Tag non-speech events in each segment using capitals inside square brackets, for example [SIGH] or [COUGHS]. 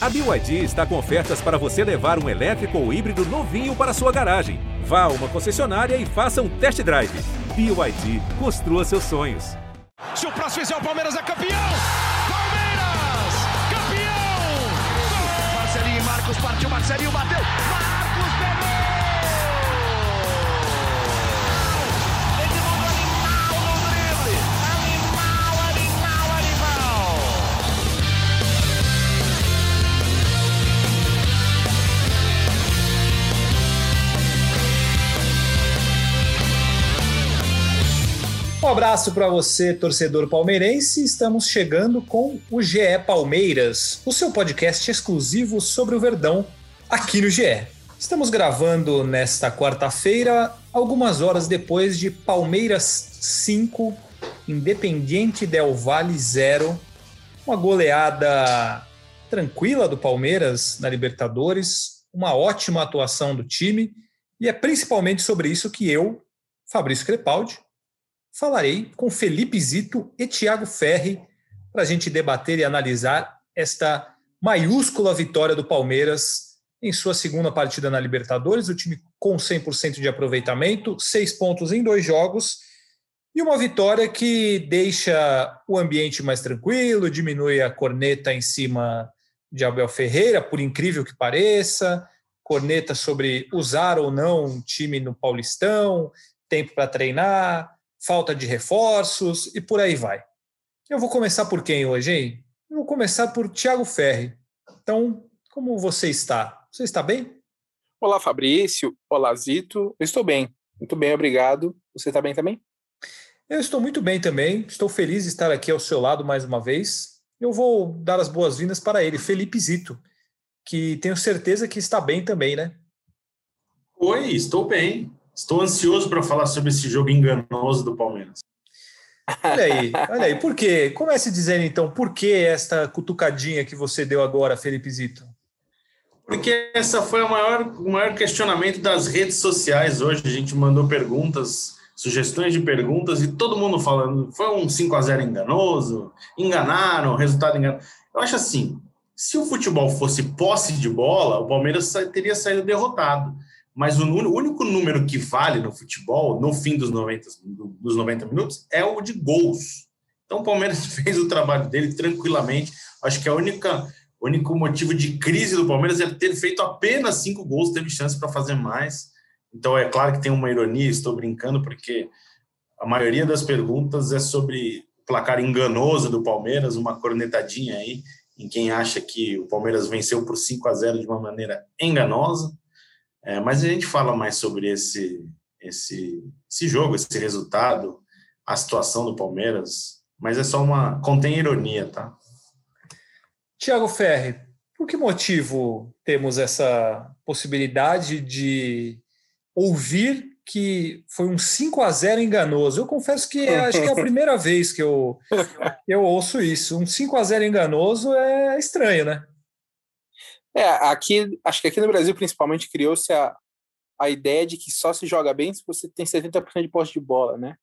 A BYD está com ofertas para você levar um elétrico ou híbrido novinho para sua garagem. Vá a uma concessionária e faça um test drive. BYD, construa seus sonhos. Se o próximo fizer o Palmeiras é campeão! Palmeiras! Campeão! Marcelinho e Marcos partiu, Marcelinho bateu! Um abraço para você, torcedor palmeirense. Estamos chegando com o GE Palmeiras, o seu podcast exclusivo sobre o Verdão aqui no GE. Estamos gravando nesta quarta-feira, algumas horas depois de Palmeiras 5, Independiente Del Valle 0. Uma goleada tranquila do Palmeiras na Libertadores, uma ótima atuação do time, e é principalmente sobre isso que eu, Fabrício Crepaldi, falarei com Felipe Zito e Thiago Ferri para a gente debater e analisar esta maiúscula vitória do Palmeiras em sua segunda partida na Libertadores. O time com 100% de aproveitamento, seis pontos em dois jogos. E uma vitória que deixa o ambiente mais tranquilo, diminui a corneta em cima de Abel Ferreira, por incrível que pareça, corneta sobre usar ou não um time no Paulistão, tempo para treinar falta de reforços e por aí vai. Eu vou começar por quem hoje, hein? Eu vou começar por Thiago Ferri. Então, como você está? Você está bem? Olá, Fabrício. Olá, Zito. Eu estou bem. Muito bem, obrigado. Você está bem também? Eu estou muito bem também. Estou feliz de estar aqui ao seu lado mais uma vez. Eu vou dar as boas-vindas para ele, Felipe Zito, que tenho certeza que está bem também, né? Oi, estou bem. Estou ansioso para falar sobre esse jogo enganoso do Palmeiras. Olha aí, olha aí. Por quê? Comece dizendo então, por que esta cutucadinha que você deu agora, Felipe Zito? Porque essa foi a maior, o maior questionamento das redes sociais hoje. A gente mandou perguntas, sugestões de perguntas, e todo mundo falando, foi um 5 a 0 enganoso, enganaram, resultado enganoso. Eu acho assim, se o futebol fosse posse de bola, o Palmeiras teria saído derrotado mas o único número que vale no futebol, no fim dos 90, dos 90 minutos, é o de gols. Então o Palmeiras [LAUGHS] fez o trabalho dele tranquilamente. Acho que a única único motivo de crise do Palmeiras é ter feito apenas cinco gols, teve chance para fazer mais. Então é claro que tem uma ironia, estou brincando, porque a maioria das perguntas é sobre o placar enganoso do Palmeiras, uma cornetadinha aí em quem acha que o Palmeiras venceu por 5 a 0 de uma maneira enganosa. É, mas a gente fala mais sobre esse, esse, esse jogo, esse resultado, a situação do Palmeiras, mas é só uma. contém ironia, tá? Tiago Ferri, por que motivo temos essa possibilidade de ouvir que foi um 5 a 0 enganoso? Eu confesso que [LAUGHS] acho que é a primeira vez que eu, eu ouço isso. Um 5 a 0 enganoso é estranho, né? É, aqui, acho que aqui no Brasil, principalmente, criou-se a, a ideia de que só se joga bem se você tem 70% de posse de bola, né?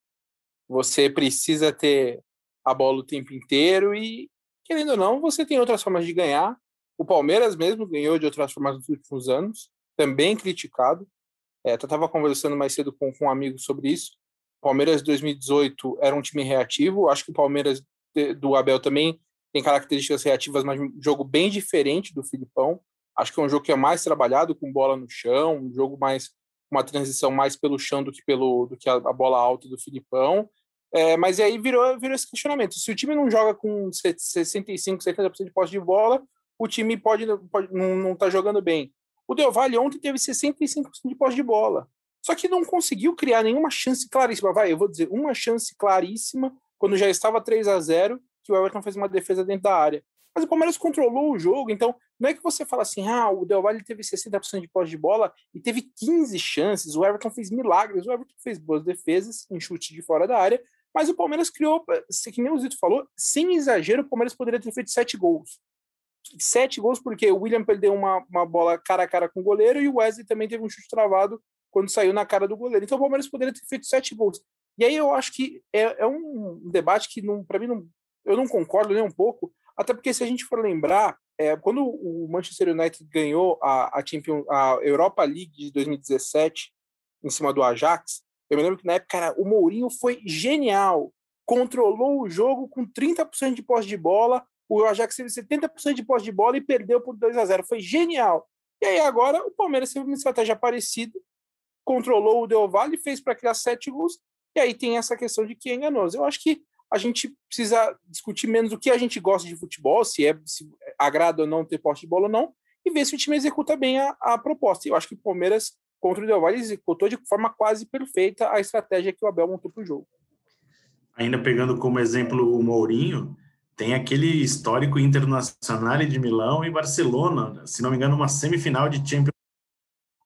Você precisa ter a bola o tempo inteiro e, querendo ou não, você tem outras formas de ganhar. O Palmeiras mesmo ganhou de outras formas nos últimos anos, também criticado. É, eu estava conversando mais cedo com, com um amigo sobre isso. O Palmeiras 2018 era um time reativo. Acho que o Palmeiras do Abel também tem características reativas, mas um jogo bem diferente do Filipão. Acho que é um jogo que é mais trabalhado com bola no chão, um jogo mais uma transição mais pelo chão do que pelo do que a, a bola alta do Filipão. É, mas aí virou, virou esse questionamento. Se o time não joga com 65, 70% de posse de bola, o time pode, pode não estar tá jogando bem. O Del Valle ontem teve 65% de posse de bola. Só que não conseguiu criar nenhuma chance claríssima. Vai, eu vou dizer, uma chance claríssima quando já estava 3 a 0 que o Everton fez uma defesa dentro da área. Mas o Palmeiras controlou o jogo, então não é que você fala assim, ah, o Del Valle teve 60% de posse de bola e teve 15 chances, o Everton fez milagres, o Everton fez boas defesas em chute de fora da área, mas o Palmeiras criou, que nem o Zito falou, sem exagero, o Palmeiras poderia ter feito sete gols. Sete gols porque o William perdeu uma, uma bola cara a cara com o goleiro e o Wesley também teve um chute travado quando saiu na cara do goleiro. Então o Palmeiras poderia ter feito sete gols. E aí eu acho que é, é um debate que, para mim, não, eu não concordo nem um pouco. Até porque se a gente for lembrar, é, quando o Manchester United ganhou a, a, Champions, a Europa League de 2017 em cima do Ajax, eu me lembro que na época cara, o Mourinho foi genial. Controlou o jogo com 30% de posse de bola. O Ajax teve 70% de posse de bola e perdeu por 2 a 0 Foi genial. E aí agora o Palmeiras teve uma estratégia parecida, controlou o Del Valle, fez para criar sete gols, e aí tem essa questão de que é enganoso. Eu acho que a gente precisa discutir menos o que a gente gosta de futebol, se é se agrada ou não ter posse de bola ou não, e ver se o time executa bem a, a proposta. Eu acho que o Palmeiras contra o Del Valle executou de forma quase perfeita a estratégia que o Abel montou para o jogo. Ainda pegando como exemplo o Mourinho, tem aquele histórico internacional de Milão e Barcelona, se não me engano, uma semifinal de Champions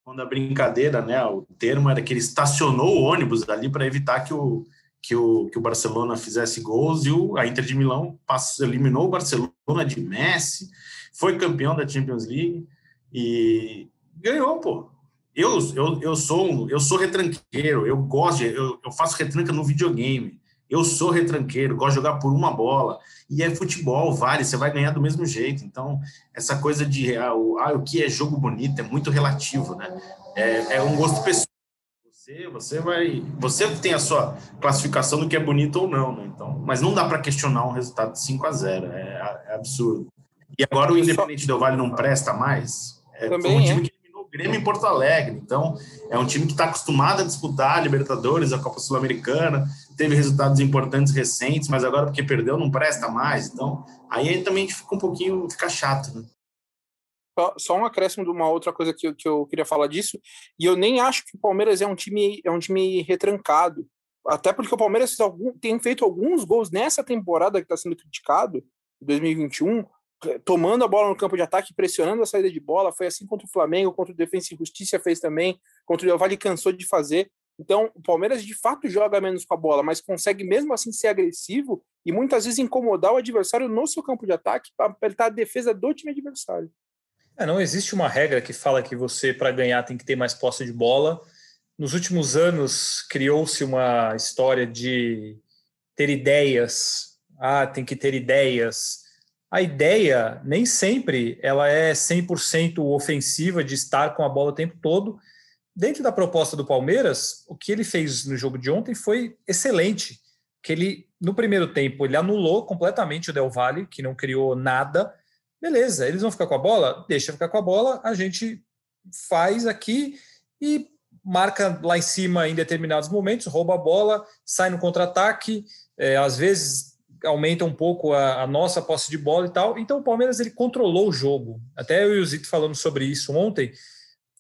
quando a brincadeira, né, o termo era que ele estacionou o ônibus ali para evitar que o, que o, que o Barcelona fizesse gols e o, a Inter de Milão passou, eliminou o Barcelona de Messi, foi campeão da Champions League e ganhou, pô. Eu, eu, eu, sou, eu sou retranqueiro, eu gosto, eu, eu faço retranca no videogame. Eu sou retranqueiro, gosto de jogar por uma bola. E é futebol, vale, você vai ganhar do mesmo jeito. Então, essa coisa de ah, o, ah, o que é jogo bonito é muito relativo, né? É, é um gosto pessoal. Você, você vai. Você tem a sua classificação do que é bonito ou não, né? Então, mas não dá para questionar um resultado de 5 a 0 é, é absurdo. E agora o Independente Del Vale não presta mais. É, Também um time é. que eliminou o Grêmio em Porto Alegre. Então, é um time que está acostumado a disputar a Libertadores, a Copa Sul-Americana, teve resultados importantes recentes, mas agora porque perdeu não presta mais. Então, aí também fica um pouquinho, fica chato, né? Só um acréscimo de uma outra coisa que eu, que eu queria falar disso, e eu nem acho que o Palmeiras é um time, é um time retrancado. Até porque o Palmeiras tem feito alguns gols nessa temporada que está sendo criticado, 2021, tomando a bola no campo de ataque, pressionando a saída de bola. Foi assim contra o Flamengo, contra o Defensa e Justiça fez também, contra o Del Valle cansou de fazer. Então, o Palmeiras de fato joga menos com a bola, mas consegue mesmo assim ser agressivo e muitas vezes incomodar o adversário no seu campo de ataque para apertar a defesa do time adversário. É, não existe uma regra que fala que você, para ganhar, tem que ter mais posse de bola. Nos últimos anos, criou-se uma história de ter ideias. Ah, tem que ter ideias. A ideia nem sempre ela é 100% ofensiva de estar com a bola o tempo todo dentro da proposta do Palmeiras, o que ele fez no jogo de ontem foi excelente. Que ele, no primeiro tempo, ele anulou completamente o Del Valle, que não criou nada. Beleza, eles vão ficar com a bola? Deixa ficar com a bola, a gente faz aqui e marca lá em cima em determinados momentos, rouba a bola, sai no contra-ataque, é, às vezes aumenta um pouco a, a, nossa posse de bola e tal. Então o Palmeiras ele controlou o jogo. Até eu e o Zito falando sobre isso ontem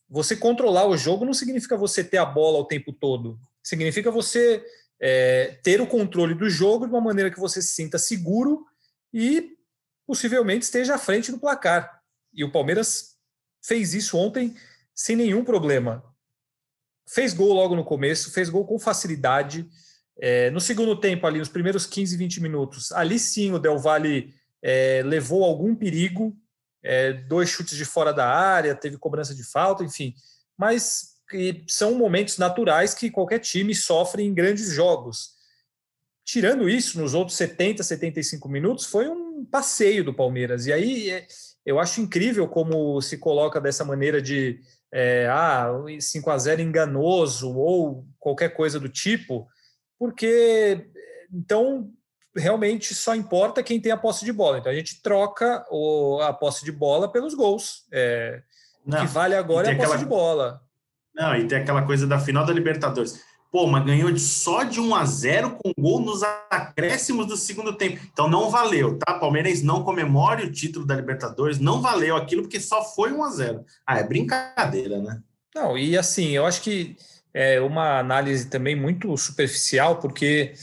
você controlar o jogo não significa você ter a bola o tempo todo. Significa você é, ter o controle do jogo de uma maneira que você se sinta seguro e possivelmente esteja à frente do placar. E o Palmeiras fez isso ontem sem nenhum problema. Fez gol logo no começo, fez gol com facilidade. É, no segundo tempo, ali, nos primeiros 15, 20 minutos, ali sim o Del Valle é, levou algum perigo, é, dois chutes de fora da área, teve cobrança de falta, enfim. Mas são momentos naturais que qualquer time sofre em grandes jogos. Tirando isso, nos outros 70, 75 minutos, foi um passeio do Palmeiras. E aí é, eu acho incrível como se coloca dessa maneira de é, ah, 5 a 0 enganoso ou qualquer coisa do tipo, porque então realmente só importa quem tem a posse de bola. Então a gente troca o, a posse de bola pelos gols. É, não, o que vale agora é a posse aquela... de bola. Não, e tem aquela coisa da final da Libertadores. Pô, mas ganhou só de 1 a 0 com gol nos acréscimos do segundo tempo. Então não valeu, tá? Palmeirense não comemore o título da Libertadores, não valeu aquilo porque só foi 1 a 0. Ah, é brincadeira, né? Não, e assim, eu acho que é uma análise também muito superficial, porque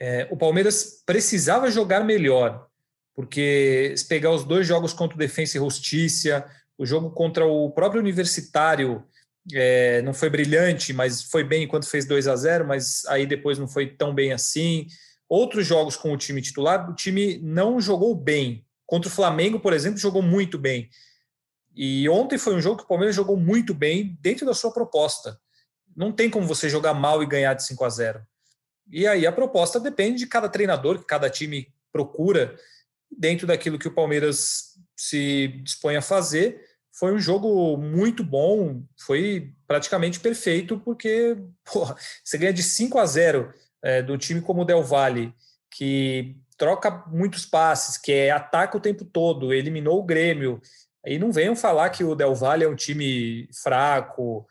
é, o Palmeiras precisava jogar melhor, porque se pegar os dois jogos contra o Defensa e Justiça, o jogo contra o próprio Universitário é, não foi brilhante, mas foi bem enquanto fez 2 a 0 mas aí depois não foi tão bem assim. Outros jogos com o time titular, o time não jogou bem. Contra o Flamengo, por exemplo, jogou muito bem. E ontem foi um jogo que o Palmeiras jogou muito bem dentro da sua proposta. Não tem como você jogar mal e ganhar de 5 a 0. E aí a proposta depende de cada treinador, que cada time procura. dentro daquilo que o Palmeiras se dispõe a fazer. Foi um jogo muito bom, foi praticamente perfeito, porque [LAUGHS] porra, você ganha de 5 a 0 é, do time como o Del Valle, que troca muitos passes, que é, ataca o tempo todo, eliminou o Grêmio. Aí não venham falar que o Del Valle é um time fraco.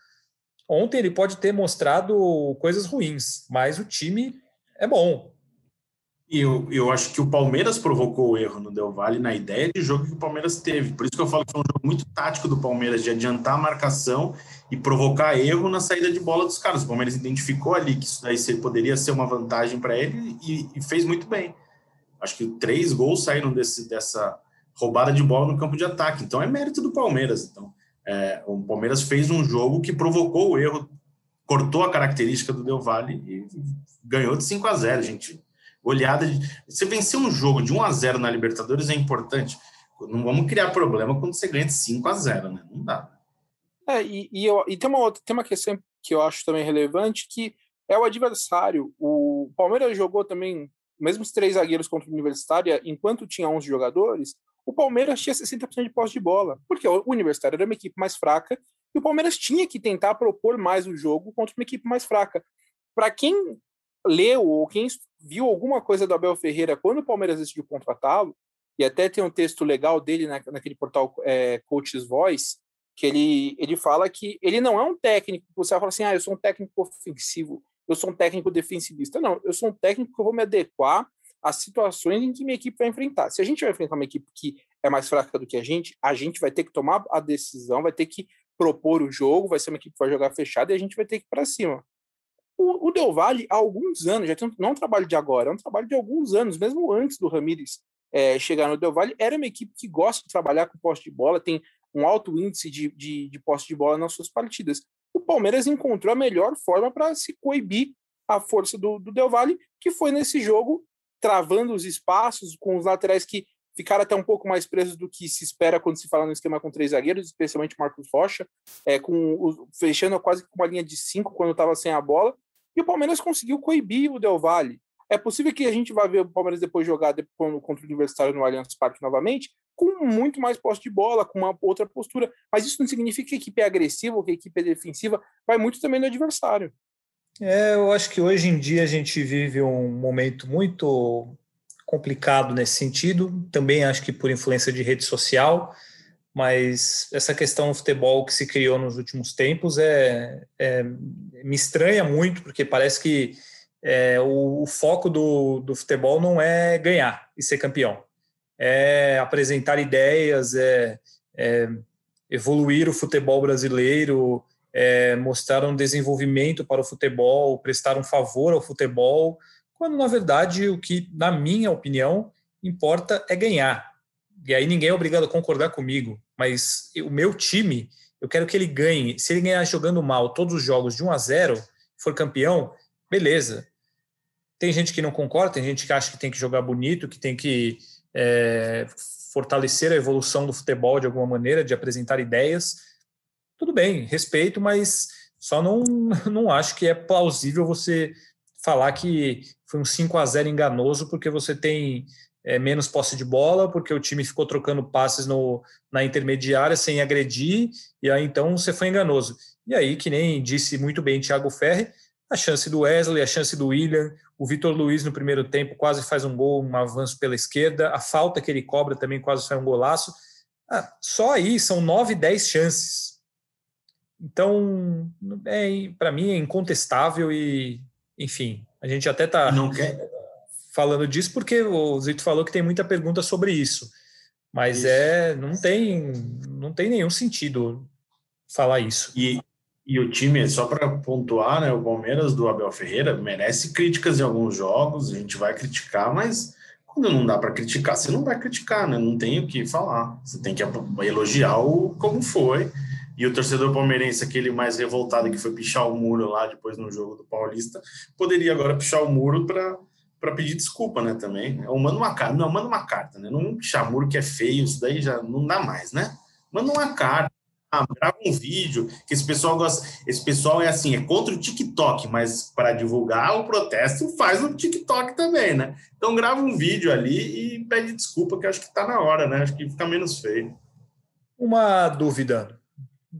Ontem ele pode ter mostrado coisas ruins, mas o time é bom. E eu, eu acho que o Palmeiras provocou o erro no Del Valle na ideia de jogo que o Palmeiras teve. Por isso que eu falo que foi um jogo muito tático do Palmeiras, de adiantar a marcação e provocar erro na saída de bola dos caras. O Palmeiras identificou ali que isso daí poderia ser uma vantagem para ele e, e, fez muito bem. Acho que três gols saíram desse, dessa roubada de bola no campo de ataque. Então é mérito do Palmeiras. Então, é, o Palmeiras fez um jogo que provocou o erro, cortou a característica do Del Valle e ganhou de 5 a 0, gente Olhada de. Você vencer um jogo de 1 a 0 na Libertadores é importante. Não vamos criar problema quando você ganha de 5 a 0, né? Não dá. É, e, e, eu, e tem uma outra, tem uma questão que eu acho também relevante, que é o adversário. O Palmeiras jogou também, mesmo os três zagueiros contra o Universitário, enquanto tinha 11 jogadores, o Palmeiras tinha 60% de posse de bola, porque o Universitário era uma equipe mais fraca e o Palmeiras tinha que tentar propor mais o jogo contra uma equipe mais fraca. Para quem leu ou quem viu alguma coisa do Abel Ferreira quando o Palmeiras decidiu contratá-lo, e até tem um texto legal dele na, naquele portal é, Coaches Voice, que ele, ele fala que ele não é um técnico, você vai falar assim, ah, eu sou um técnico ofensivo, eu sou um técnico defensivista. Não, eu sou um técnico que eu vou me adequar às situações em que minha equipe vai enfrentar. Se a gente vai enfrentar uma equipe que é mais fraca do que a gente, a gente vai ter que tomar a decisão, vai ter que propor o jogo, vai ser uma equipe que vai jogar fechada e a gente vai ter que ir para cima. O, o Del Valle, há alguns anos, já tem, não é um trabalho de agora, é um trabalho de alguns anos, mesmo antes do Ramires é, chegar no Del Valle, era uma equipe que gosta de trabalhar com posse de bola, tem um alto índice de, de, de posse de bola nas suas partidas. O Palmeiras encontrou a melhor forma para se coibir a força do, do Del Valle, que foi nesse jogo, travando os espaços, com os laterais que ficaram até um pouco mais presos do que se espera quando se fala no esquema com três zagueiros, especialmente Marcos Rocha, é, com o, fechando quase com uma linha de cinco quando estava sem a bola, e o Palmeiras conseguiu coibir o Del Valle. É possível que a gente vá ver o Palmeiras depois jogar depois, contra o Universitário no Allianz Parque novamente, com muito mais posse de bola, com uma outra postura. Mas isso não significa que a equipe é agressiva ou que a equipe é defensiva, vai muito também no adversário. É, eu acho que hoje em dia a gente vive um momento muito complicado nesse sentido. Também acho que por influência de rede social mas essa questão do futebol que se criou nos últimos tempos é, é me estranha muito, porque parece que é, o, o, foco do, do futebol não é ganhar e ser campeão, é apresentar ideias, é, é evoluir o futebol brasileiro, é mostrar um desenvolvimento para o futebol, prestar um favor ao futebol, quando na verdade o que, na minha opinião, importa é ganhar e aí ninguém é obrigado a concordar comigo, mas o meu time, eu quero que ele ganhe. Se ele ganhar jogando mal todos os jogos de 1 a 0, for campeão, beleza. Tem gente que não concorda, tem gente que acha que tem que jogar bonito, que tem que é, fortalecer a evolução do futebol de alguma maneira, de apresentar ideias. Tudo bem, respeito, mas só não, [LAUGHS] não acho que é plausível você falar que foi um 5 a 0 enganoso porque você tem é, menos posse de bola, porque o time ficou trocando passes no, na intermediária sem agredir, e aí então você foi enganoso. E aí, que nem disse muito bem Thiago Ferri, a chance do Wesley, a chance do William, o Vitor Luiz no primeiro tempo quase faz um gol, um avanço pela esquerda, a falta que ele cobra também quase sai um golaço. Ah, só aí são 9, 10 chances. Então, é, para mim é incontestável e, enfim, a gente até está. Não quer, falando disso porque o Zito falou que tem muita pergunta sobre isso. Mas isso. é não tem não tem nenhum sentido falar isso. E, e o time, só para pontuar, né, o Palmeiras do Abel Ferreira merece críticas em alguns jogos, a gente vai criticar, mas quando não dá para criticar, você não vai criticar, né? Não tem o que falar. Você tem que elogiar o como foi. E o torcedor palmeirense, aquele mais revoltado que foi pichar o muro lá depois no jogo do Paulista, poderia agora pichar o muro para para pedir desculpa, né, também. Eu mando uma carta, não, manda uma carta, né? Não chamuro que é feio, isso daí já não dá mais, né? Manda uma carta, ah, grava um vídeo, que esse pessoal gosta. Esse pessoal é assim, é contra o TikTok, mas para divulgar o protesto faz no TikTok também, né? Então grava um vídeo ali e pede desculpa, que acho que está na hora, né? Acho que fica menos feio. Uma dúvida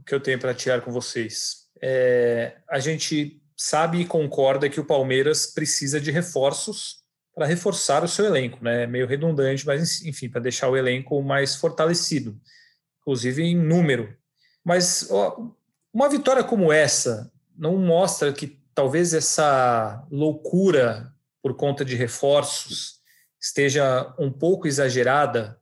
que eu tenho para tirar com vocês. É, a gente sabe e concorda que o Palmeiras precisa de reforços para reforçar o seu elenco, né? Meio redundante, mas enfim, para deixar o elenco mais fortalecido, inclusive em número. Mas ó, uma vitória como essa não mostra que talvez essa loucura por conta de reforços esteja um pouco exagerada,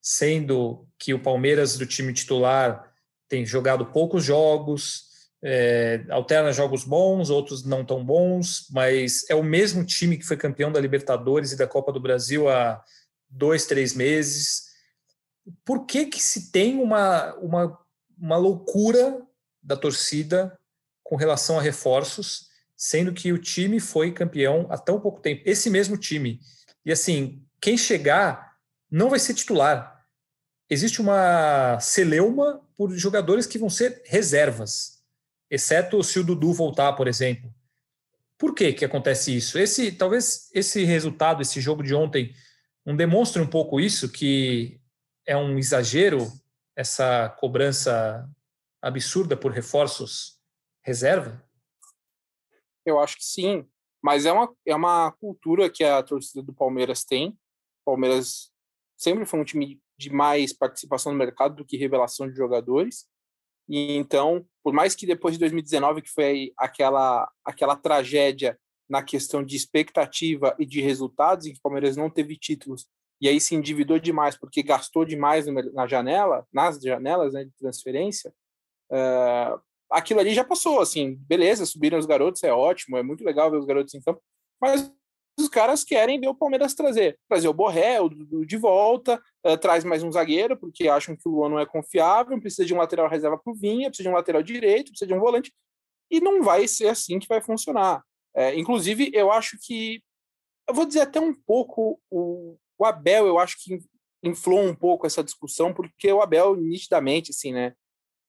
sendo que o Palmeiras do time titular tem jogado poucos jogos, é, alterna jogos bons, outros não tão bons, mas é o mesmo time que foi campeão da Libertadores e da Copa do Brasil há dois, três meses. Por que que se tem uma, uma uma loucura da torcida com relação a reforços, sendo que o time foi campeão há tão pouco tempo. Esse mesmo time. E assim, quem chegar não vai ser titular. Existe uma celeuma por jogadores que vão ser reservas, exceto se o Dudu voltar, por exemplo. Por que que acontece isso? Esse talvez esse resultado, esse jogo de ontem, não demonstre um pouco isso que é um exagero essa cobrança absurda por reforços reserva? Eu acho que sim, mas é uma, é uma cultura que a torcida do Palmeiras tem. Palmeiras sempre foi um time de mais participação no mercado do que revelação de jogadores. E então, por mais que depois de 2019, que foi aquela, aquela tragédia na questão de expectativa e de resultados, em que o Palmeiras não teve títulos e aí se endividou demais porque gastou demais na janela, nas janelas né, de transferência, uh, aquilo ali já passou, assim, beleza, subiram os garotos, é ótimo, é muito legal ver os garotos em campo, mas os caras querem ver o Palmeiras trazer, trazer o Borré, o Dudu de volta, uh, traz mais um zagueiro, porque acham que o Luan não é confiável, precisa de um lateral reserva para o Vinha, precisa de um lateral direito, precisa de um volante, e não vai ser assim que vai funcionar. É, inclusive, eu acho que, eu vou dizer até um pouco o, o Abel, eu acho que inflou um pouco essa discussão, porque o Abel, nitidamente, assim, né,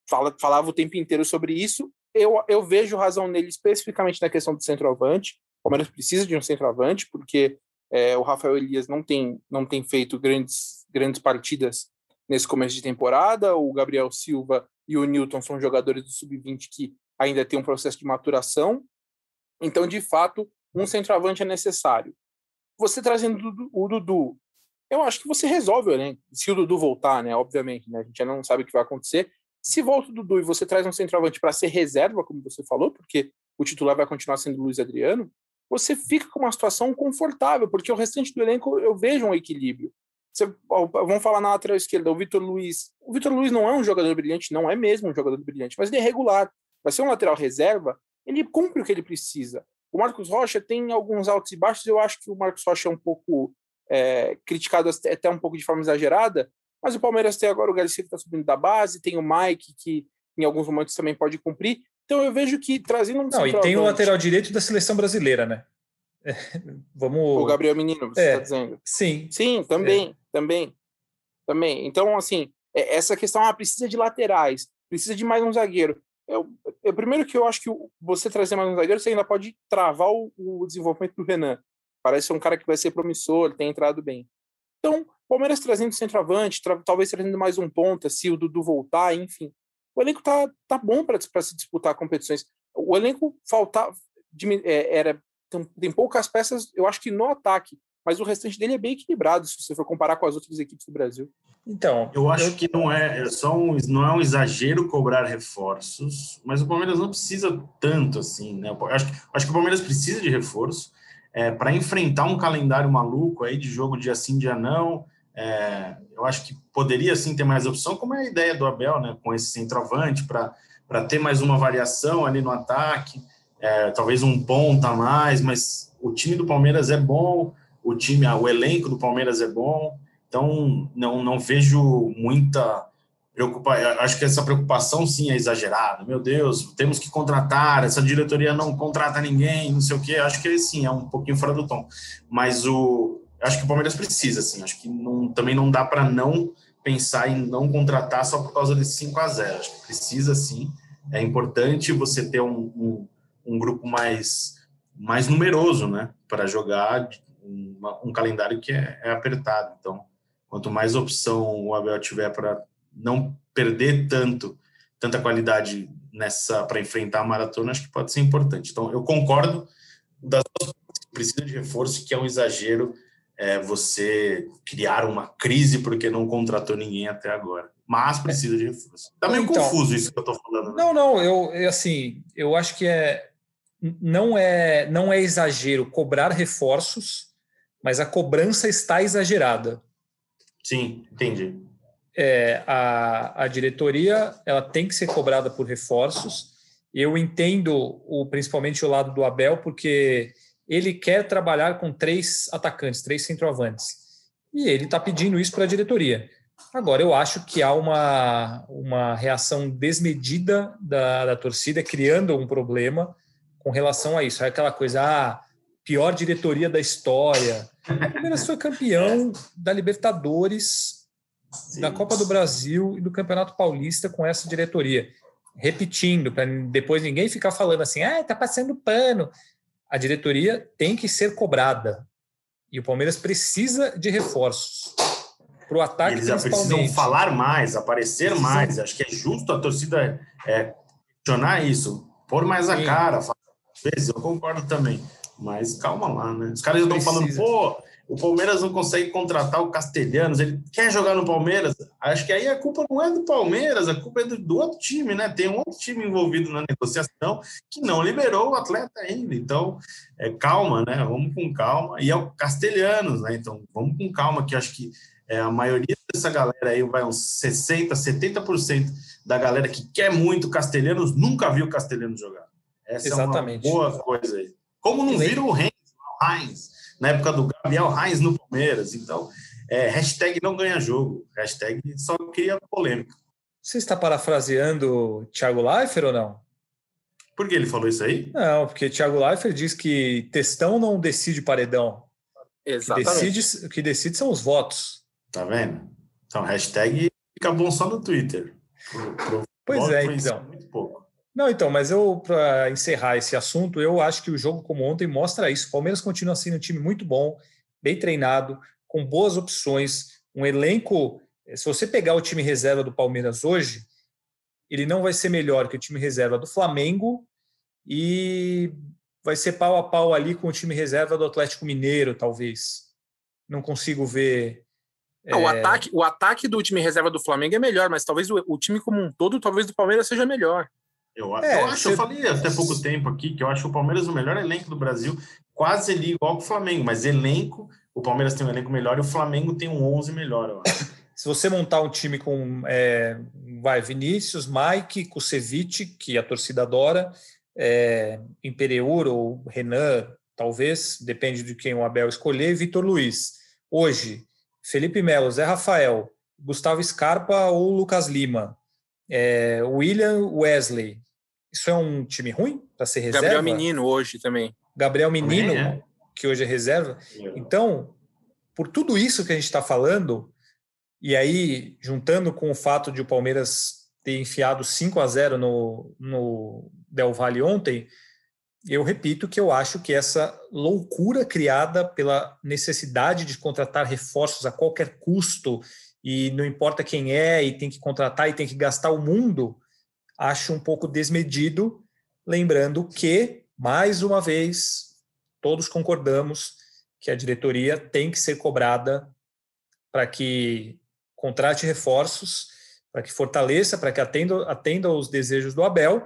fala, falava o tempo inteiro sobre isso. Eu, eu vejo razão nele especificamente na questão do centroavante. Palmeiras precisa de um centroavante, porque é, o Rafael Elias não tem, não tem feito grandes, grandes partidas nesse começo de temporada. O Gabriel Silva e o Newton são jogadores do sub-20 que ainda tem um processo de maturação. Então, de fato, um centroavante é necessário você trazendo o Dudu, eu acho que você resolve o elenco. Se o Dudu voltar, né? Obviamente, né? A gente já não sabe o que vai acontecer. Se volta o Dudu e você traz um centroavante para ser reserva, como você falou, porque o titular vai continuar sendo o Luiz Adriano, você fica com uma situação confortável, porque o restante do elenco eu vejo um equilíbrio. Você, vamos falar na lateral esquerda, o Vitor Luiz. O Vitor Luiz não é um jogador brilhante, não é mesmo um jogador brilhante, mas ele é regular. Vai ser um lateral reserva, ele cumpre o que ele precisa. O Marcos Rocha tem alguns altos e baixos. Eu acho que o Marcos Rocha é um pouco é, criticado até um pouco de forma exagerada. Mas o Palmeiras tem agora o Garcia que está subindo da base, tem o Mike que em alguns momentos também pode cumprir. Então eu vejo que trazendo um Não, e tem o lateral direito da seleção brasileira, né? [LAUGHS] Vamos. O Gabriel Menino, você está é, dizendo? Sim. Sim, também, é. também, também. Então, assim, é, essa questão ah, precisa de laterais, precisa de mais um zagueiro. Eu, eu, primeiro que eu acho que você trazer mais um zagueiro, você ainda pode travar o, o desenvolvimento do Renan. Parece ser um cara que vai ser promissor, tem entrado bem. Então, Palmeiras trazendo centroavante, tra talvez trazendo mais um ponta, se o Dudu voltar, enfim. O elenco tá, tá bom para se disputar competições. O elenco falta, é, era tem, tem poucas peças, eu acho que no ataque mas o restante dele é bem equilibrado se você for comparar com as outras equipes do Brasil. Então, eu acho eu... que não é, é só um, não é um exagero cobrar reforços, mas o Palmeiras não precisa tanto assim, né? Eu acho, acho que o Palmeiras precisa de reforço é, para enfrentar um calendário maluco aí de jogo dia sim, dia não. É, eu acho que poderia sim ter mais opção, como é a ideia do Abel, né? Com esse centroavante para ter mais uma variação ali no ataque, é, talvez um ponta mais, mas o time do Palmeiras é bom o time, o elenco do Palmeiras é bom, então não, não vejo muita preocupação. Acho que essa preocupação sim é exagerada. Meu Deus, temos que contratar, essa diretoria não contrata ninguém, não sei o quê. Acho que sim, é um pouquinho fora do tom. Mas o acho que o Palmeiras precisa, sim. Acho que não, também não dá para não pensar em não contratar só por causa desse 5 a 0 Acho que precisa sim. É importante você ter um, um, um grupo mais, mais numeroso, né? Para jogar um, um calendário que é, é, apertado. Então, quanto mais opção o Abel tiver para não perder tanto, tanta qualidade nessa para enfrentar a maratona, acho que pode ser importante. Então, eu concordo das precisa de reforço, que é um exagero é, você criar uma crise porque não contratou ninguém até agora. Mas precisa de reforço. Tá meio então, confuso isso que eu tô falando. Né? Não, não, eu, eu assim, eu acho que é não é não é exagero cobrar reforços, mas a cobrança está exagerada. Sim, entendi. É, a, a diretoria ela tem que ser cobrada por reforços. Eu entendo o, principalmente o lado do Abel, porque ele quer trabalhar com três atacantes, três centroavantes. E ele está pedindo isso para a diretoria. Agora, eu acho que há uma, uma reação desmedida da, da torcida, criando um problema com relação a isso. É aquela coisa, ah, pior diretoria da história. O Palmeiras foi campeão da Libertadores, Sim. da Copa do Brasil e do Campeonato Paulista com essa diretoria. Repetindo, para depois ninguém ficar falando assim, ah, tá passando pano a diretoria tem que ser cobrada. E o Palmeiras precisa de reforços. Para o ataque, Eles já precisam falar mais, aparecer mais. Acho que é justo a torcida é, questionar isso, pôr mais a Sim. cara. Vezes, eu concordo também. Mas calma lá, né? Os caras já estão falando, pô, o Palmeiras não consegue contratar o Castelhanos, ele quer jogar no Palmeiras. Acho que aí a culpa não é do Palmeiras, a culpa é do, do, outro time, né? Tem um outro time envolvido na negociação que não liberou o atleta ainda. Então, é, calma, né? Vamos com calma. E é o Castelhanos, né? Então, vamos com calma, que acho que é, a maioria dessa galera aí, vai uns 60%, 70% da galera que quer muito Castelhanos nunca viu Castelhanos jogar. Essa Exatamente. é uma boa coisa aí. Como não viram o Heinz, o Heinz na época do Gabriel Reis no Palmeiras. Então, é, hashtag não ganha jogo, hashtag só cria polêmica. Você está parafraseando Thiago Leifert ou não? Por que ele falou isso aí? Não, porque Thiago Leifert diz que textão não decide paredão. Exatamente. O que decide, o que decide são os votos. Tá vendo? Então, hashtag fica bom só no Twitter. Pro, pro pois é, então. Muito pouco. Não, então, mas eu, para encerrar esse assunto, eu acho que o jogo como ontem mostra isso. O Palmeiras continua sendo um time muito bom, bem treinado, com boas opções, um elenco. Se você pegar o time reserva do Palmeiras hoje, ele não vai ser melhor que o time reserva do Flamengo e vai ser pau a pau ali com o time reserva do Atlético Mineiro, talvez. Não consigo ver. Não, é... o, ataque, o ataque do time reserva do Flamengo é melhor, mas talvez o, o time como um todo, talvez do Palmeiras seja melhor. Eu, é, eu acho, você... eu falei até pouco tempo aqui que eu acho o Palmeiras o melhor elenco do Brasil, quase ali igual com o Flamengo, mas elenco, o Palmeiras tem um elenco melhor e o Flamengo tem um 11 melhor, eu acho. [COUGHS] Se você montar um time com é, vai Vinícius, Mike, Kusevich, que a torcida adora, é, Imperiur ou Renan, talvez, depende de quem o Abel escolher, Vitor Luiz. Hoje, Felipe Melo, Zé Rafael, Gustavo Scarpa ou Lucas Lima, é, William Wesley, isso é um time ruim para ser reserva? Gabriel Menino hoje também. Gabriel Menino, é. que hoje é reserva. Então, por tudo isso que a gente está falando, e aí juntando com o fato de o Palmeiras ter enfiado 5 a 0 no, no Del Valle ontem, eu repito que eu acho que essa loucura criada pela necessidade de contratar reforços a qualquer custo, e não importa quem é, e tem que contratar e tem que gastar o mundo, acho um pouco desmedido, lembrando que, mais uma vez, todos concordamos que a diretoria tem que ser cobrada para que contrate reforços, para que fortaleça, para que atenda, atenda aos desejos do Abel,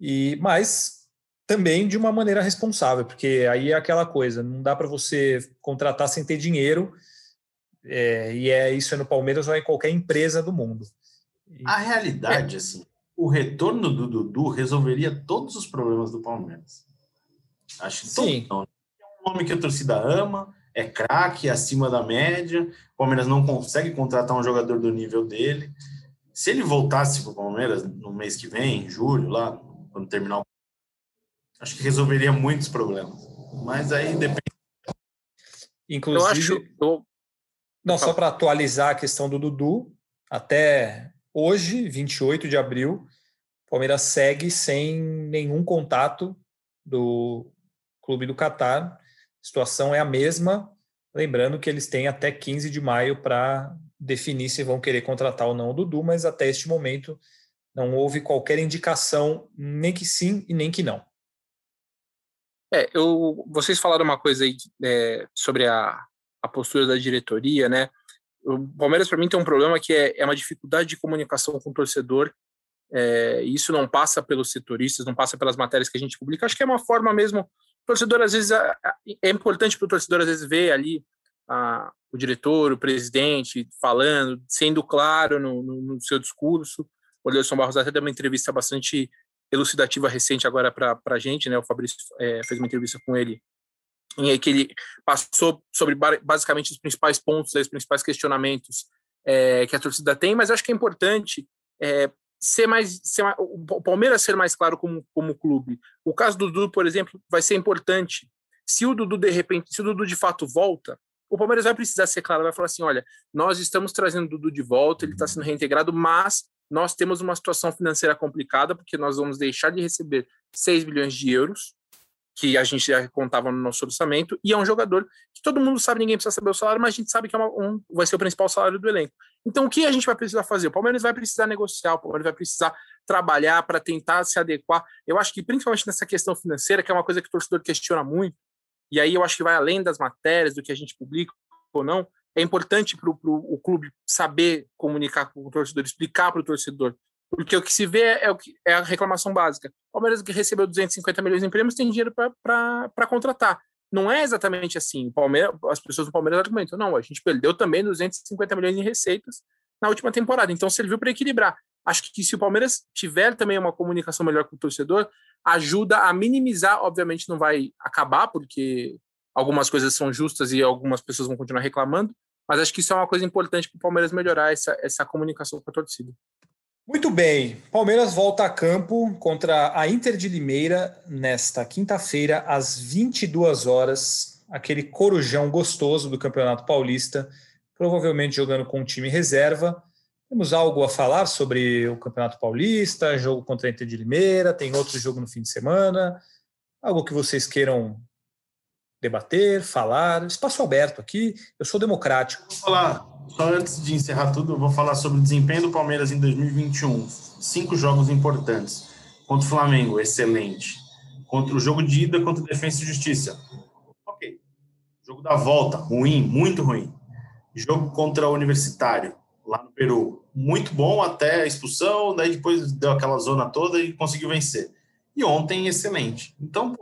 e mas também de uma maneira responsável, porque aí é aquela coisa, não dá para você contratar sem ter dinheiro, é, e é isso é no Palmeiras ou é em qualquer empresa do mundo. A realidade, é, assim, o retorno do Dudu resolveria todos os problemas do Palmeiras. Acho que Sim. Todo, é um nome que a torcida ama, é craque, é acima da média. O Palmeiras não consegue contratar um jogador do nível dele. Se ele voltasse para o Palmeiras no mês que vem, em julho, lá, quando terminar o. Acho que resolveria muitos problemas. Mas aí depende. Inclusive. Eu acho. Eu... Não, só para atualizar a questão do Dudu, até hoje, 28 de abril, Palmeiras segue sem nenhum contato do clube do Catar. A situação é a mesma, lembrando que eles têm até 15 de maio para definir se vão querer contratar ou não o Dudu, mas até este momento não houve qualquer indicação, nem que sim e nem que não. É, eu, vocês falaram uma coisa aí é, sobre a, a postura da diretoria, né? O Palmeiras, para mim, tem um problema que é, é uma dificuldade de comunicação com o torcedor. É, isso não passa pelos setoristas, não passa pelas matérias que a gente publica. Acho que é uma forma mesmo. O torcedor, às vezes, é importante para o torcedor, às vezes, ver ali a, o diretor, o presidente falando, sendo claro no, no, no seu discurso. O Leilson Barros até deu uma entrevista bastante elucidativa recente agora para a gente, né? O Fabrício é, fez uma entrevista com ele em que ele passou sobre basicamente os principais pontos, os principais questionamentos é, que a torcida tem, mas acho que é importante é, ser mais, ser mais, o Palmeiras ser mais claro como, como clube. O caso do Dudu, por exemplo, vai ser importante. Se o Dudu de repente, se o Dudu de fato volta, o Palmeiras vai precisar ser claro, vai falar assim, olha, nós estamos trazendo o Dudu de volta, ele está sendo reintegrado, mas nós temos uma situação financeira complicada, porque nós vamos deixar de receber 6 milhões de euros, que a gente já contava no nosso orçamento, e é um jogador que todo mundo sabe, ninguém precisa saber o salário, mas a gente sabe que é uma, um, vai ser o principal salário do elenco. Então, o que a gente vai precisar fazer? O Palmeiras vai precisar negociar, o Palmeiras vai precisar trabalhar para tentar se adequar. Eu acho que, principalmente nessa questão financeira, que é uma coisa que o torcedor questiona muito, e aí eu acho que vai além das matérias, do que a gente publica ou não, é importante para o clube saber comunicar com o torcedor, explicar para o torcedor. Porque o que se vê é, o que, é a reclamação básica. O Palmeiras que recebeu 250 milhões em prêmios tem dinheiro para contratar. Não é exatamente assim. O Palmeiras, as pessoas do Palmeiras argumentam, não, a gente perdeu também 250 milhões em receitas na última temporada. Então serviu para equilibrar. Acho que se o Palmeiras tiver também uma comunicação melhor com o torcedor, ajuda a minimizar, obviamente não vai acabar, porque algumas coisas são justas e algumas pessoas vão continuar reclamando, mas acho que isso é uma coisa importante para o Palmeiras melhorar essa, essa comunicação com a torcida. Muito bem, Palmeiras volta a campo contra a Inter de Limeira nesta quinta-feira às 22 horas, aquele corujão gostoso do Campeonato Paulista, provavelmente jogando com um time reserva. Temos algo a falar sobre o Campeonato Paulista, jogo contra a Inter de Limeira, tem outro jogo no fim de semana, algo que vocês queiram debater, falar, espaço aberto aqui. Eu sou democrático. Vou falar, só antes de encerrar tudo, eu vou falar sobre o desempenho do Palmeiras em 2021. Cinco jogos importantes. Contra o Flamengo, excelente. Contra o jogo de ida contra o Defensa e Justiça. Ok. Jogo da volta, ruim, muito ruim. Jogo contra o Universitário, lá no Peru. Muito bom até a expulsão, daí depois deu aquela zona toda e conseguiu vencer. E ontem, excelente. Então,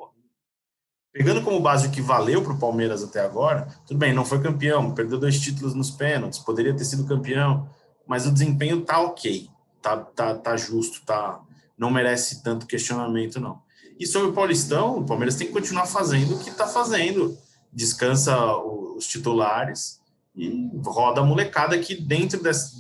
Pegando como base o que valeu para o Palmeiras até agora, tudo bem, não foi campeão, perdeu dois títulos nos pênaltis, poderia ter sido campeão, mas o desempenho tá ok, tá, tá, tá justo, tá, não merece tanto questionamento, não. E sobre o Paulistão, o Palmeiras tem que continuar fazendo o que está fazendo, descansa os titulares e roda a molecada que dentro desse,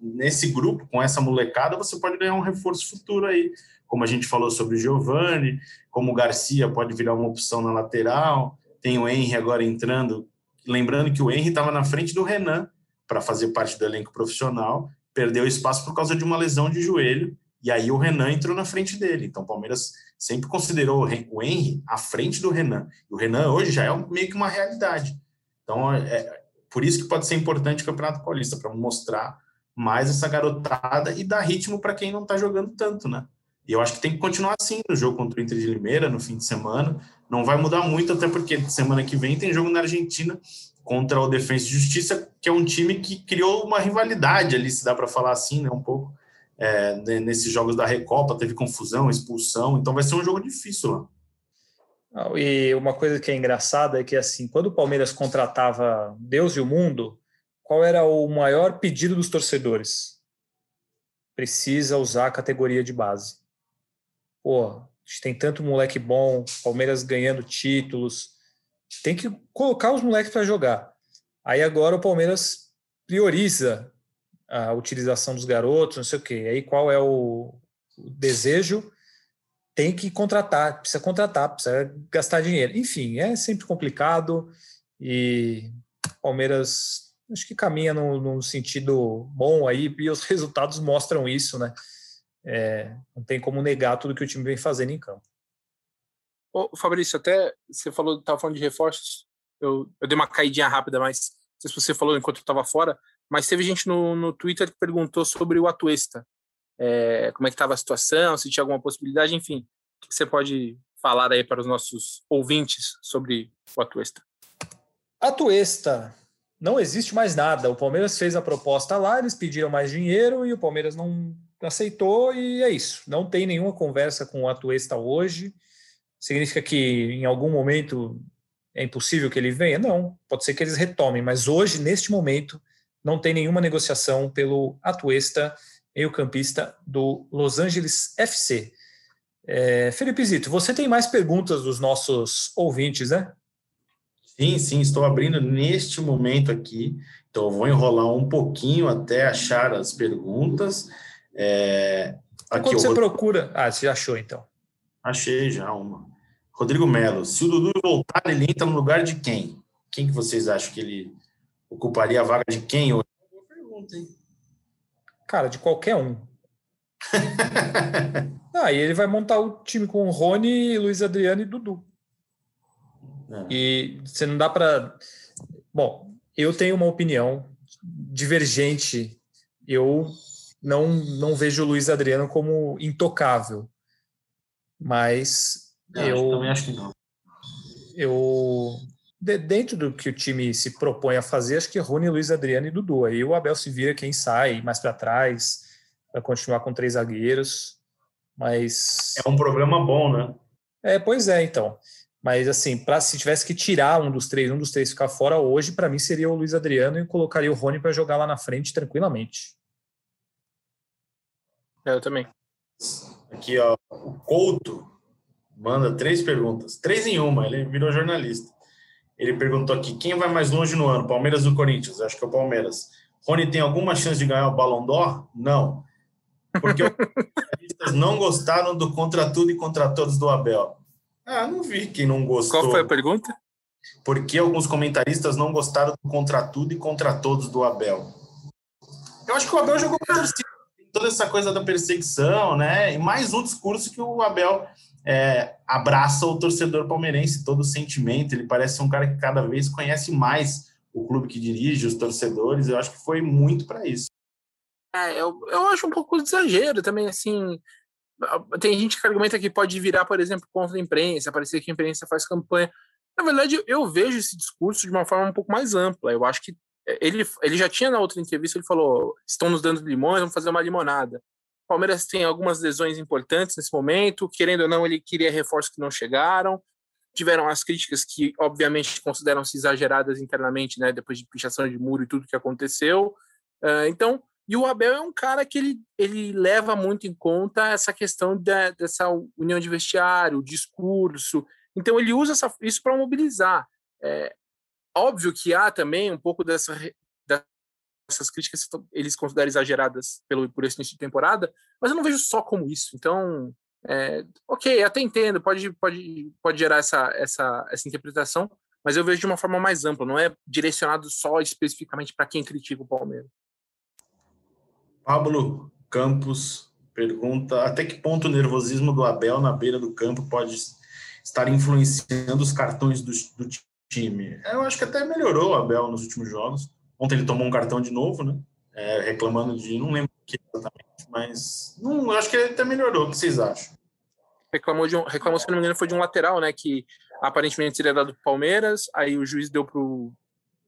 nesse grupo, com essa molecada, você pode ganhar um reforço futuro aí como a gente falou sobre o Giovani, como o Garcia pode virar uma opção na lateral, tem o Henry agora entrando. Lembrando que o Henry estava na frente do Renan para fazer parte do elenco profissional, perdeu espaço por causa de uma lesão de joelho, e aí o Renan entrou na frente dele. Então o Palmeiras sempre considerou o Henry à frente do Renan. E o Renan hoje já é meio que uma realidade. Então é, é por isso que pode ser importante o Campeonato Paulista, para mostrar mais essa garotada e dar ritmo para quem não está jogando tanto, né? E eu acho que tem que continuar assim no jogo contra o Inter de Limeira, no fim de semana. Não vai mudar muito, até porque semana que vem tem jogo na Argentina contra o Defensa e Justiça, que é um time que criou uma rivalidade ali, se dá para falar assim, né? Um pouco é, nesses jogos da Recopa, teve confusão, expulsão, então vai ser um jogo difícil lá. E uma coisa que é engraçada é que, assim, quando o Palmeiras contratava Deus e o Mundo, qual era o maior pedido dos torcedores? Precisa usar a categoria de base pô, a gente tem tanto moleque bom, Palmeiras ganhando títulos, tem que colocar os moleques para jogar. Aí agora o Palmeiras prioriza a utilização dos garotos, não sei o quê. Aí qual é o, o desejo? Tem que contratar, precisa contratar, precisa gastar dinheiro. Enfim, é sempre complicado e Palmeiras acho que caminha no, no sentido bom aí, e os [LAUGHS] resultados mostram isso, né? É, não tem como negar tudo que o time vem fazendo em campo. Ô, Fabrício, até você falou, estava falando de reforços, eu, eu dei uma caidinha rápida, mas não sei se você falou enquanto eu estava fora, mas teve gente no, no Twitter que perguntou sobre o Atuesta. É, como é que estava a situação, se tinha alguma possibilidade, enfim. O que você pode falar aí para os nossos ouvintes sobre o Atuesta? Atuesta, não existe mais nada. O Palmeiras fez a proposta lá, eles pediram mais dinheiro e o Palmeiras não aceitou e é isso. Não tem nenhuma conversa com o Atuesta hoje. Significa que em algum momento é impossível que ele venha? Não, pode ser que eles retomem, mas hoje, neste momento, não tem nenhuma negociação pelo Atuesta, meio-campista do Los Angeles FC. É, Felipe Zito, você tem mais perguntas dos nossos ouvintes, né? Sim, sim, estou abrindo neste momento aqui, então eu vou enrolar um pouquinho até achar as perguntas. É, aqui, Quando você Rod... procura. Ah, você achou então? Achei já uma. Rodrigo Melo, se o Dudu voltar, ele entra no lugar de quem? Quem que vocês acham que ele ocuparia a vaga de quem? Boa pergunta, hein? Cara, de qualquer um. [LAUGHS] ah, e ele vai montar o time com Rony, Luiz Adriano e Dudu. É. E você não dá para. Bom, eu tenho uma opinião divergente. Eu não, não vejo o Luiz Adriano como intocável. Mas não, eu. Também acho que não. Eu. De, dentro do que o time se propõe a fazer, acho que Rony, Luiz Adriano e Dudu. Aí o Abel se vira quem sai mais para trás, para continuar com três zagueiros. Mas. É um programa bom, né? É, pois é, então. Mas assim, para se tivesse que tirar um dos três, um dos três ficar fora hoje, para mim seria o Luiz Adriano e colocaria o Rony para jogar lá na frente tranquilamente. É, eu também. Aqui, ó, o Couto manda três perguntas, três em uma, ele virou jornalista. Ele perguntou aqui: quem vai mais longe no ano? Palmeiras ou Corinthians? Acho que é o Palmeiras. Rony tem alguma chance de ganhar o Ballon d'Or? Não. Porque os jornalistas não gostaram do contra tudo e contra todos do Abel. Ah, não vi quem não gostou. Qual foi a pergunta? Por que alguns comentaristas não gostaram do contra tudo e contra todos do Abel? Eu acho que o Abel jogou com torcida. Toda essa coisa da perseguição, né? E mais um discurso que o Abel é, abraça o torcedor palmeirense, todo o sentimento. Ele parece um cara que cada vez conhece mais o clube que dirige, os torcedores. Eu acho que foi muito para isso. É, eu, eu acho um pouco de exagero também, assim. Tem gente que argumenta que pode virar, por exemplo, contra a imprensa, parecer que a imprensa faz campanha. Na verdade, eu vejo esse discurso de uma forma um pouco mais ampla. Eu acho que ele, ele já tinha na outra entrevista, ele falou: estão nos dando limões, vamos fazer uma limonada. O Palmeiras tem algumas lesões importantes nesse momento, querendo ou não, ele queria reforços que não chegaram. Tiveram as críticas que, obviamente, consideram-se exageradas internamente, né, depois de pichação de muro e tudo que aconteceu. Uh, então, e o Abel é um cara que ele, ele leva muito em conta essa questão da, dessa união de vestiário, discurso. Então ele usa essa, isso para mobilizar. É, óbvio que há também um pouco dessa, dessas críticas eles consideram exageradas pelo, por esse início de temporada, mas eu não vejo só como isso. Então, é, ok, até entendo, pode, pode, pode gerar essa, essa, essa interpretação, mas eu vejo de uma forma mais ampla, não é direcionado só especificamente para quem critica o Palmeiras. Pablo Campos pergunta até que ponto o nervosismo do Abel na beira do campo pode estar influenciando os cartões do, do time. Eu acho que até melhorou o Abel nos últimos jogos. Ontem ele tomou um cartão de novo, né? É, reclamando de. Não lembro o que exatamente, mas. Não, acho que ele até melhorou. O que vocês acham? Reclamou, de um, reclamou, se não me engano, foi de um lateral, né? Que aparentemente seria dado pro Palmeiras, aí o juiz deu pro,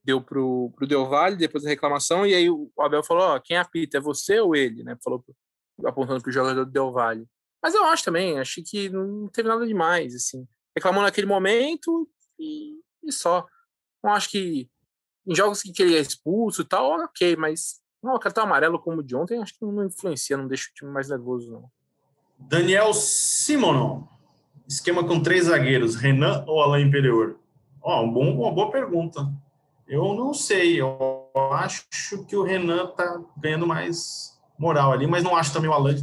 deu pro, pro Del Valle depois da reclamação, e aí o Abel falou, ó, quem apita, é você ou ele, né? Falou apontando pro jogador do Del Valle. Mas eu acho também, achei que não teve nada demais, assim. Reclamou naquele momento e, e só. Não acho que em jogos que ele é expulso e tal, ok, mas não, cartão amarelo como o de ontem, acho que não influencia, não deixa o time mais nervoso, não. Daniel Simonon. Esquema com três zagueiros, Renan ou Alain Imperior? Ó, um bom, uma boa pergunta. Eu não sei, eu acho que o Renan tá ganhando mais moral ali, mas não acho também o Alan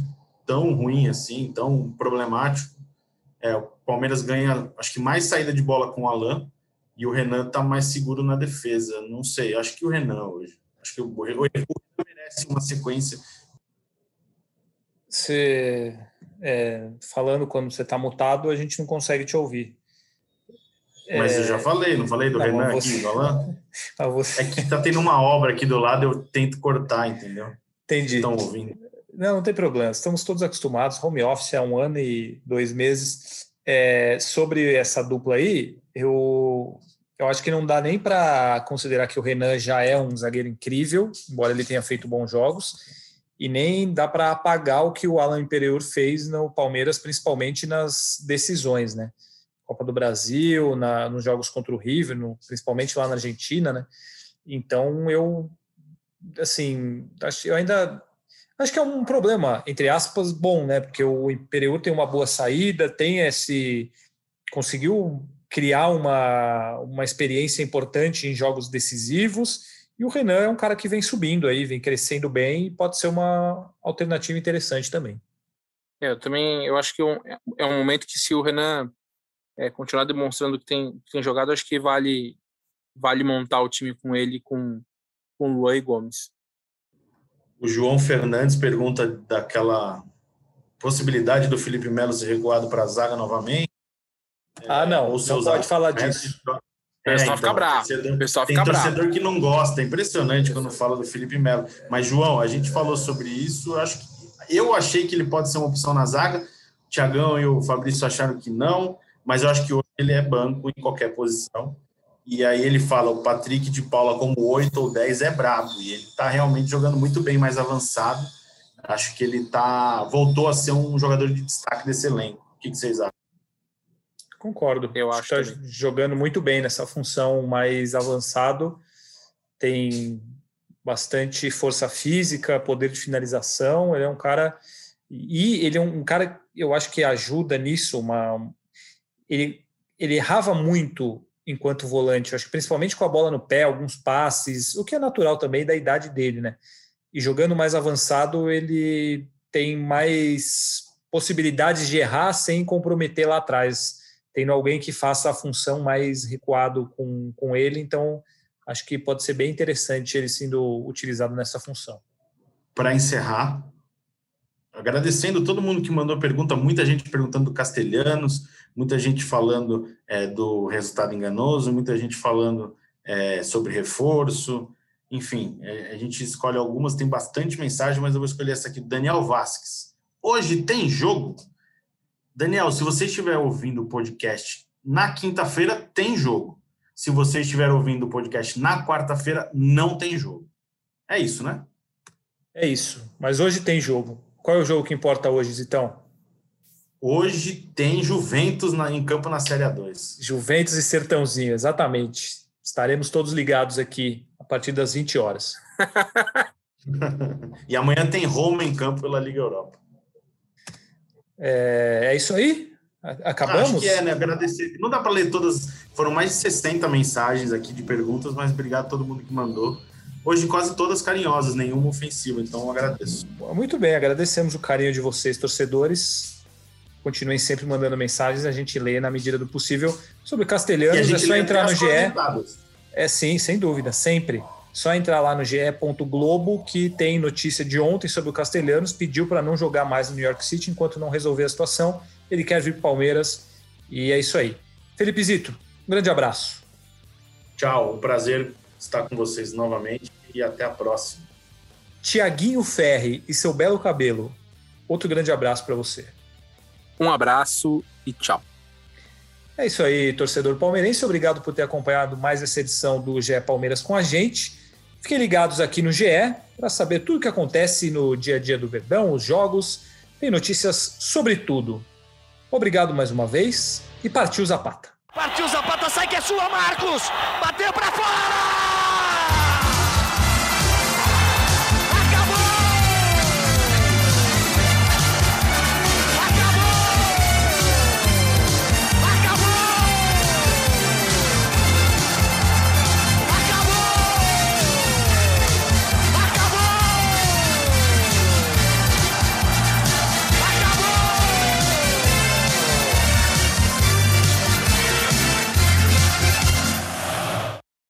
tão ruim assim, tão problemático. É, o Palmeiras ganha, acho que mais saída de bola com o Alan. E o Renan tá mais seguro na defesa. Não sei, acho que o Renan hoje. Acho que o Renan merece uma sequência. Você, é, falando quando você está mutado, a gente não consegue te ouvir. Mas é... eu já falei, não falei do não, Renan você... aqui, do Alain? você... É que tá tendo uma obra aqui do lado, eu tento cortar, entendeu? Entendi. Estão ouvindo. Não, não tem problema. Estamos todos acostumados. Home office há um ano e dois meses. É, sobre essa dupla aí, eu, eu acho que não dá nem para considerar que o Renan já é um zagueiro incrível, embora ele tenha feito bons jogos, e nem dá para apagar o que o Alan Imperiur fez no Palmeiras, principalmente nas decisões, né? Copa do Brasil, na, nos jogos contra o River, no, principalmente lá na Argentina, né? Então eu, assim, acho, eu ainda acho que é um problema, entre aspas, bom, né? Porque o Imperiur tem uma boa saída, tem esse. conseguiu criar uma, uma experiência importante em jogos decisivos. E o Renan é um cara que vem subindo aí, vem crescendo bem e pode ser uma alternativa interessante também. É, eu também eu acho que é um, é um momento que se o Renan é, continuar demonstrando que tem, que tem jogado, acho que vale vale montar o time com ele, com, com Luan e Gomes. O João Fernandes pergunta daquela possibilidade do Felipe Melo ser recuado para a zaga novamente. Ah, não, ou não pode falar disso. É, o pessoal então, fica bravo. Torcedor, pessoal tem fica torcedor bravo. que não gosta, é impressionante quando fala do Felipe Melo. Mas, João, a gente falou sobre isso. Acho que eu achei que ele pode ser uma opção na zaga. O Tiagão e o Fabrício acharam que não, mas eu acho que hoje ele é banco em qualquer posição. E aí ele fala: o Patrick de Paula, como 8 ou 10, é brabo. E ele está realmente jogando muito bem mais avançado. Acho que ele tá, voltou a ser um jogador de destaque desse elenco. O que, que vocês acham? Concordo. Eu acho que está jogando muito bem nessa função mais avançado. Tem bastante força física, poder de finalização. Ele é um cara e ele é um cara, eu acho que ajuda nisso. Uma, ele, ele errava muito enquanto volante. Eu acho que principalmente com a bola no pé, alguns passes, o que é natural também da idade dele, né? E jogando mais avançado, ele tem mais possibilidades de errar sem comprometer lá atrás tendo alguém que faça a função mais recuado com, com ele, então acho que pode ser bem interessante ele sendo utilizado nessa função. Para encerrar, agradecendo todo mundo que mandou pergunta, muita gente perguntando do Castelhanos, muita gente falando é, do resultado enganoso, muita gente falando é, sobre reforço, enfim, é, a gente escolhe algumas, tem bastante mensagem, mas eu vou escolher essa aqui, Daniel Vasques. Hoje tem jogo? Daniel, se você estiver ouvindo o podcast na quinta-feira, tem jogo. Se você estiver ouvindo o podcast na quarta-feira, não tem jogo. É isso, né? É isso. Mas hoje tem jogo. Qual é o jogo que importa hoje, Zitão? Hoje tem Juventus na, em campo na Série A2. Juventus e Sertãozinho, exatamente. Estaremos todos ligados aqui a partir das 20 horas. [LAUGHS] e amanhã tem Roma em campo pela Liga Europa. É, é isso aí? Acabamos? Acho que é, né? Agradecer. Não dá para ler todas. Foram mais de 60 mensagens aqui de perguntas, mas obrigado a todo mundo que mandou. Hoje quase todas carinhosas, nenhuma ofensiva, então agradeço. Muito bem, agradecemos o carinho de vocês, torcedores. Continuem sempre mandando mensagens, a gente lê na medida do possível. Sobre castelhanos, é só entrar no GE. É sim, sem dúvida, sempre. Só entrar lá no ge.globo que tem notícia de ontem sobre o Castelhanos, pediu para não jogar mais no New York City enquanto não resolver a situação. Ele quer vir para Palmeiras e é isso aí. Felipe Zito, um grande abraço. Tchau, um prazer estar com vocês novamente e até a próxima. Tiaguinho Ferri e seu belo cabelo, outro grande abraço para você. Um abraço e tchau. É isso aí, torcedor palmeirense. Obrigado por ter acompanhado mais essa edição do GE Palmeiras com a gente. Fiquem ligados aqui no GE para saber tudo o que acontece no dia a dia do Verdão, os jogos, tem notícias sobre tudo. Obrigado mais uma vez e partiu Zapata. Partiu Zapata, sai que é sua, Marcos! Bateu para fora!